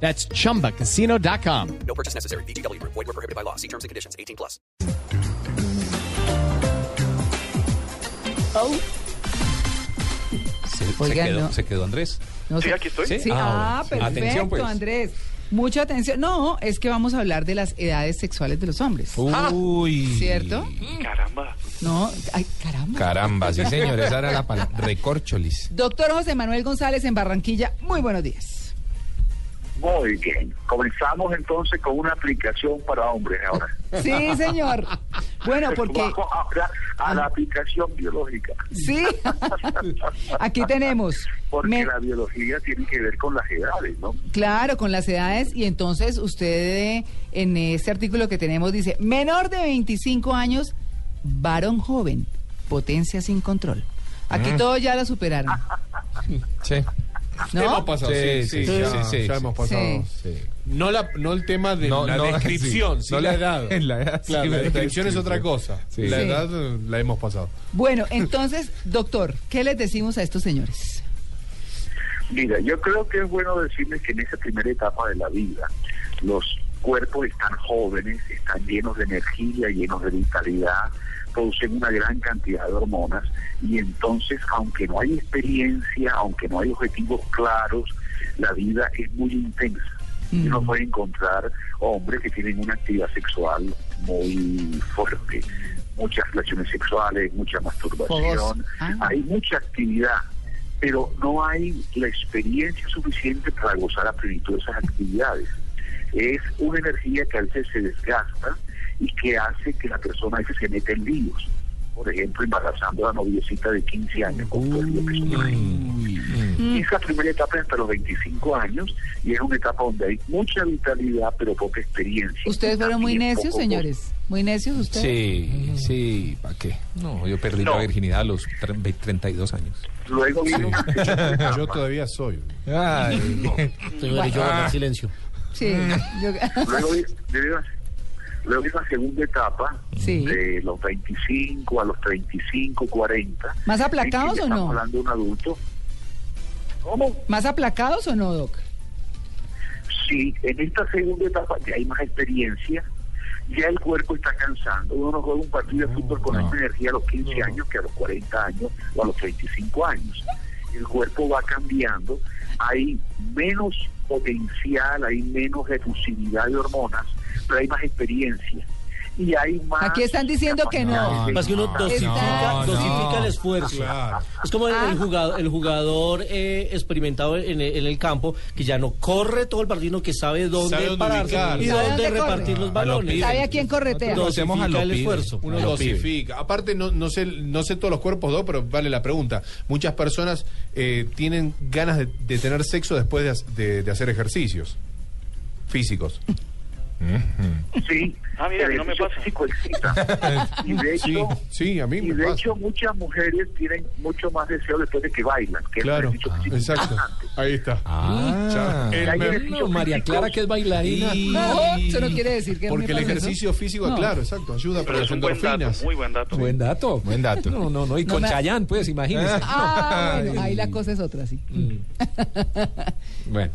That's chumbacasino.com. No purchase necessary. VGW Group. Void were prohibited by law. See terms and conditions. 18 plus. Se, se Oigan, quedó, no. se quedó Andrés. No Sí, sé- aquí estoy. Sí. Sí, Ah, ah, bueno. perfecto, Atención, pues. Andrés. Mucha atención. No, es que vamos a hablar de las edades sexuales de los hombres. Uy. ¿Cierto? Caramba. No, ay, caramba. Caramba, sí, señor. Esa era la palabra. Recorcholis. Doctor José Manuel González en Barranquilla, muy buenos días. Bien. Comenzamos entonces con una aplicación para hombres ahora. Sí, señor. Bueno, porque Vamos ahora a la aplicación biológica. sí, aquí tenemos. Porque me- la biología tiene que ver con las edades, ¿no? Claro, con las edades y entonces usted eh, en este artículo que tenemos dice, menor de 25 años, varón joven, potencia sin control. Aquí todos ya la superaron, Sí. ¿No? Hemos pasado, sí, sí, sí, ya, sí, sí, ya sí. hemos pasado. Sí. No, la, no el tema de No, la no, descripción, sí. sí, No la, la- edad. en la edad, Claro, sí, la la descripción es otra cosa. Sí. La edad la hemos pasado. Bueno, entonces, doctor, ¿qué les decimos a estos señores? Mira, yo creo que es bueno decirles que en esa primera etapa de la vida, los cuerpos están jóvenes, están llenos de energía, llenos de vitalidad, producen una gran cantidad de hormonas y entonces, aunque no hay experiencia, aunque no hay objetivos claros, la vida es muy intensa. Y uno puede encontrar hombres que tienen una actividad sexual muy fuerte, muchas relaciones sexuales, mucha masturbación, Ah. hay mucha actividad, pero no hay la experiencia suficiente para gozar a plenitud de esas actividades. Es una energía que a veces se desgasta y que hace que la persona a veces se meta en líos. Por ejemplo, embarazando a la noviecita de 15 años con todo el lío que esa primera etapa es hasta los 25 años y es una etapa donde hay mucha vitalidad pero poca experiencia. ¿Ustedes fueron muy necios, poco señores? ¿Muy necios ustedes? Sí, sí, ¿para qué? No, yo perdí la No. virginidad a los tre- ve- 32 años. Luego segunda etapa. Yo todavía soy. Ay. Bueno. silencio. Sí, yo- Luego luego viene una segunda etapa Sí. de los 25 a los 35, 40. ¿Más aplacados o no? Estamos hablando de un adulto. ¿Cómo? ¿Más aplacados o no, Doc? Sí, en esta segunda etapa ya hay más experiencia, ya el cuerpo está cansando. Uno no juega un partido de fútbol con no. misma energía a los 15 años que a los 40 años o a los 35 años. El cuerpo va cambiando, hay menos potencial, hay menos efusividad de hormonas, pero hay más experiencia. Y hay más. Aquí están diciendo que no. Más que uno dosifica, no, dosifica no. el esfuerzo. Claro. Es como el, Ah. el jugador, el jugador eh, experimentado en el, en el campo que ya no corre todo el partido, sino que sabe dónde, Sabe dónde pararse ubicar. y dónde dónde repartir corre. los A balones. lo ¿Sabe a quién corretea? A Dosifica lo el esfuerzo. Uno A dosifica. Aparte, no, no, sé, no sé todos los cuerpos, ¿no? pero vale la pregunta. Muchas personas eh, tienen ganas de, de tener sexo después de- de hacer ejercicios físicos. Sí, Ah, mira, el no me pasa. físico excita. y de Sí, hecho, sí, a mí y de pasa. hecho muchas mujeres tienen mucho más deseo después de que bailan, que Claro, ejercicio físico exacto. Ahí está. Ah. El No, María Clara que es bailarina. Y- No, eso no quiere decir que Porque el eso. ejercicio físico, No. claro, exacto, ayuda para Pero las buen dato, endorfinas. muy buen dato. Buen dato. Buen dato. No, no, no. Y No con me- Chayán, pues, imagínese. Ah, bueno, ahí la cosa es otra, sí. Bueno.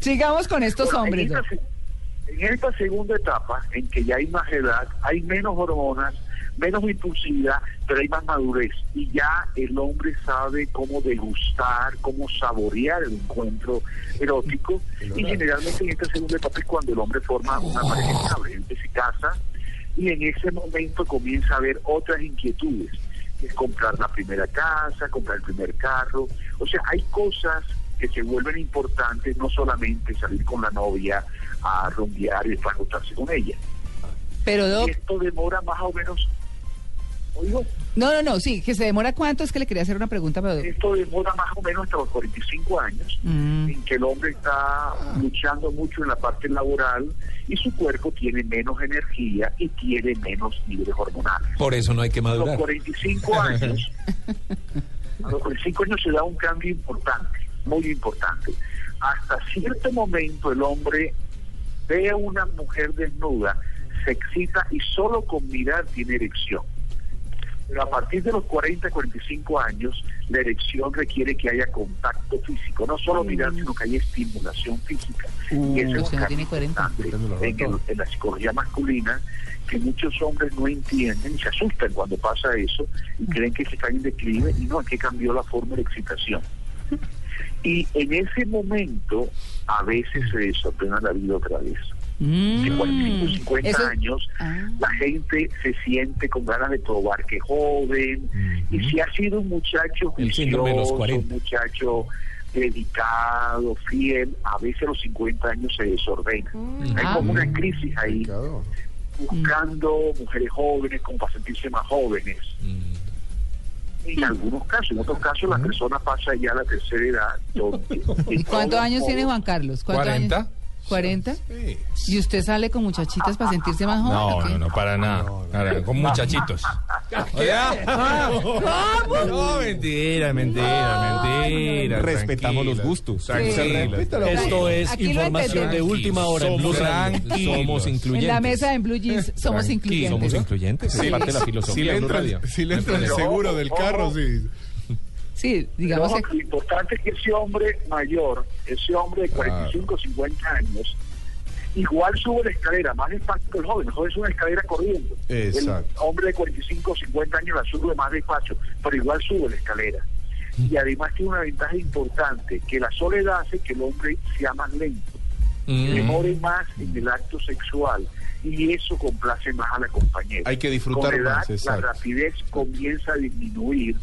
Sigamos con estos hombres. Se- en esta segunda etapa, en que ya hay más edad, hay menos hormonas, menos impulsividad, pero hay más madurez. Y ya el hombre sabe cómo degustar, cómo saborear el encuentro erótico. Y generalmente en esta segunda etapa es cuando el hombre forma una pareja estable. Se casa y en ese momento comienza a haber otras inquietudes. que Es comprar la primera casa, comprar el primer carro. O sea, hay cosas que se vuelven importantes, no solamente salir con la novia a rumbear y después acostarse con ella. Pero, Doc, esto demora más o menos Oigo, No, no, no, sí, que se demora cuánto, es que le quería hacer una pregunta, pero... esto demora más o menos hasta los 45 años, Mm. en que el hombre está luchando mucho en la parte laboral y su cuerpo tiene menos energía y tiene menos niveles hormonales. Por eso no hay que A los madurar. 45 años, a los 45 años se da un cambio importante, muy importante. Hasta cierto momento el hombre ve a una mujer desnuda, se excita y solo con mirar tiene erección. Pero a partir de los 40, 45 años, la erección requiere que haya contacto físico, no solo mirar, sino que haya estimulación física. y ese es usted un tiene 40. importante en, el- en la psicología masculina que muchos hombres no entienden y se asustan cuando pasa eso y creen que se está en declive y no, es que cambió la forma de excitación. Y en ese momento, a veces se desordena la vida otra vez. Mm. De 45, 50 Eso- años, Ah. la gente se siente con ganas de probar que joven. Y si ha sido un muchacho juicioso, 40. un muchacho dedicado, fiel, a veces a los 50 años se desordena. Hay Ah. como una crisis ahí, buscando mujeres jóvenes como para sentirse más jóvenes. En algunos casos, en otros casos la persona pasa ya a la tercera edad. donde- ¿Y cuántos años tiene Juan Carlos? ¿Cuántos ¿40? años? ¿40? Sí. ¿Y usted sale con muchachitas para sentirse más joven? No, no, no, para nada. Para- con muchachitos. No, mentira, mentira, mentira. Respetamos los gustos. Esto es Aquí información de última hora en Blue Somos Radio. Somos En incluyentes. la mesa en Blue Jeans somos incluyentes. Somos incluyentes. Es parte de la filosofía Si le entra, Radio. si le entra el seguro del carro, sí. Sí, Pero digamos ojo, que... lo importante es que ese hombre mayor, ese hombre de 45, 50 años, igual sube la escalera, más despacio que el joven. El joven sube la escalera corriendo. Exacto. El hombre de 45, 50 años la sube más despacio, pero igual sube la escalera. Y además tiene una ventaja importante, que la soledad hace que el hombre sea más lento, Mm. demore más en el acto sexual. Y eso complace más a la compañera. Hay que disfrutar Con la edad, más, La rapidez comienza a disminuir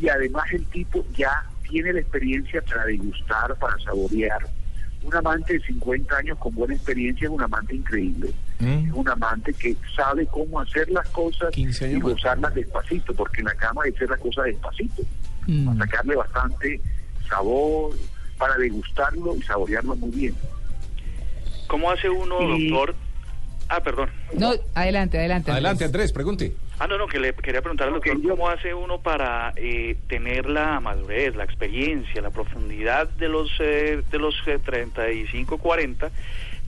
y además el tipo ya tiene la experiencia para degustar, para saborear. Un amante de 50 años con buena experiencia es un amante increíble. Mm. Es un amante que sabe cómo hacer las cosas 15 y gozarlas despacito, porque en la cama hay que hacer las cosas despacito, Mm. para sacarle bastante sabor, para degustarlo y saborearlo muy bien. ¿Cómo hace uno, Y- doctor? Ah, perdón. No, adelante, adelante. Adelante, Andrés, pregunte. Ah, no, no, que le quería preguntar al doctor, ¿cómo hace uno para eh, tener la madurez, la experiencia, la profundidad de los eh, de los eh, 35, 40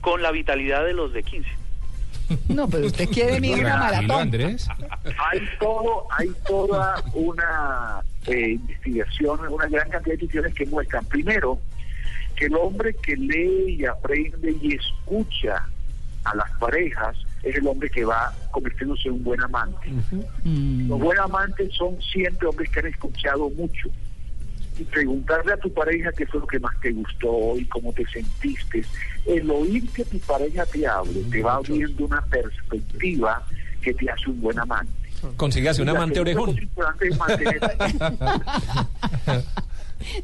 con la vitalidad de los de 15? No, pero usted quiere mí una maratón. Andrés. hay todo, hay toda una eh, investigación, una gran cantidad de instituciones que muestran, primero, que el hombre que lee y aprende y escucha a las parejas es el hombre que va convirtiéndose en un buen amante. Mm. Los buenos amantes son siempre hombres que han escuchado mucho. Y preguntarle a tu pareja qué fue lo que más te gustó y cómo te sentiste. El oír que tu pareja te hable te va abriendo una perspectiva que te hace un buen amante. Consígase un amante orejón.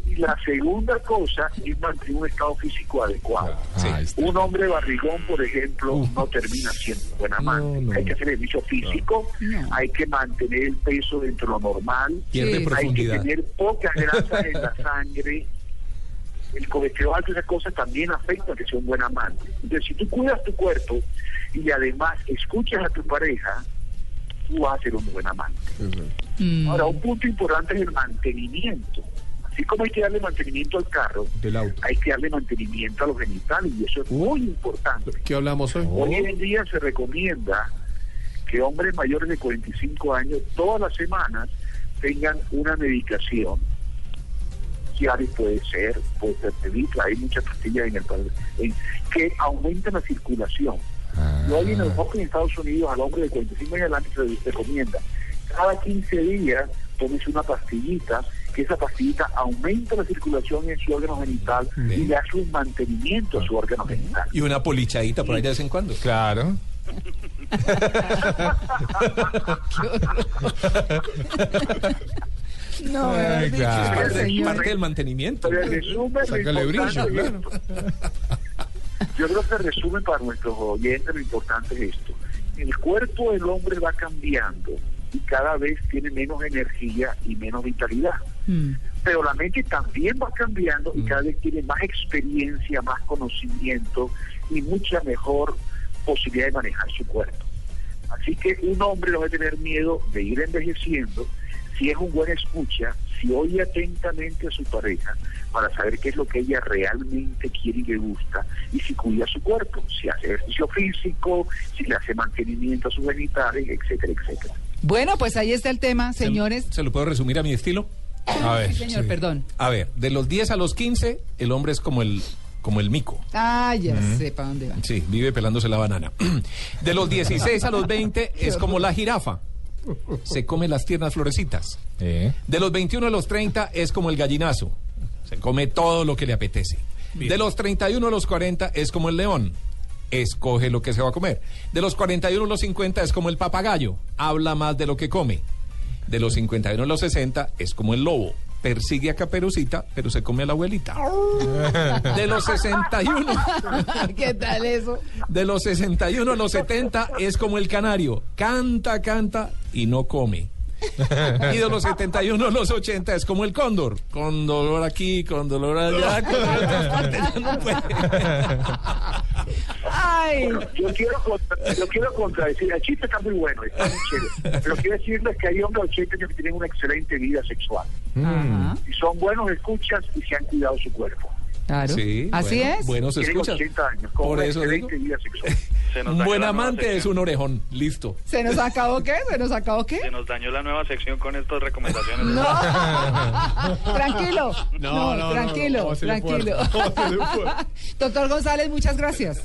y la segunda cosa es mantener un estado físico adecuado. Está. Un hombre barrigón, por ejemplo, no termina siendo un buen amante. No, no. Hay que hacer ejercicio físico, No. hay que mantener el peso dentro de lo normal, Sí. hay que tener pocas grasas en la sangre. El colesterol esas cosas también afectan a que sea un buen amante. Entonces, si tú cuidas tu cuerpo y además escuchas a tu pareja, tú vas a ser un buen amante. Mm. Ahora, un punto importante es el mantenimiento. Así como hay que darle mantenimiento al carro, Del auto. hay que darle mantenimiento a los genitales y eso es muy importante. ¿Qué hablamos hoy? Hoy en día se recomienda que hombres mayores de 45 años todas las semanas tengan una medicación. Cialis puede ser, puede ser Telitra, hay muchas pastillas en el en- que aumentan la circulación. Y hoy en y en Estados Unidos al hombre de 45 años adelante se le recomienda cada 15 días tómese una pastillita, que esa pastillita aumenta la circulación en su órgano genital y le hace un mantenimiento a su órgano genital. Y una polichadita por ahí de vez en cuando. Claro. No, Ay, dicho, claro. Parte, parte del mantenimiento. Pero el resumen, lo Sácale brillo, importante es claro. esto. Yo creo que el resumen para nuestros oyentes lo importante es esto. El cuerpo del hombre va cambiando y cada vez tiene menos energía y menos vitalidad. Mm. Pero la mente también va cambiando y cada vez tiene más experiencia, más conocimiento y mucha mejor posibilidad de manejar su cuerpo. Así que un hombre no debe tener miedo de ir envejeciendo si es un buen escucha, si oye atentamente a su pareja para saber qué es lo que ella realmente quiere y le gusta y si cuida su cuerpo, si hace ejercicio físico, si le hace mantenimiento a sus genitales, etcétera, etcétera. Bueno, pues ahí está el tema, señores. ¿Se lo puedo resumir a mi estilo? A ver. Sí, señor, perdón. A ver, de los 10 a los 15, el hombre es como el, como el mico. Ah, ya sé para dónde va. Sí, vive pelándose la banana. De los 16 a los 20 es como la jirafa. Se come las tiernas florecitas. Eh. De los 21 a los 30 es como el gallinazo. Se come todo lo que le apetece. De los 31 a los 40 es como el león. Escoge lo que se va a comer. De los 41 a los 50 es como el papagayo. Habla más de lo que come. De los 51 a los 60 es como el lobo. Persigue a Caperucita, pero se come a la abuelita. De los 61 ¿Qué tal eso? de los 61 a los 70 es como el canario. Canta, canta y no come. Y de los 71 a los 80 es como el cóndor. Con dolor aquí, con dolor allá, con dolor en otras partes, ya no puede. Ay, Yo quiero, contra- yo quiero contradecir, el chiste está muy bueno, está muy chévere, pero quiero decirles que hay hombres de 80 años que tienen una excelente vida sexual. Ajá, Y son buenos escuchas y se han cuidado su cuerpo. claro. Sí, Así bueno, es. Buenos escuchas. 80 años, con Por eso digo. Se nos buen amante es un orejón. Listo. ¿Se nos acabó qué? ¿Se nos acabó qué? Se nos dañó la nueva sección con estas recomendaciones. No. tranquilo. No, No, no, no, tranquilo, no, ¿cómo se le tranquilo. Doctor González, muchas gracias.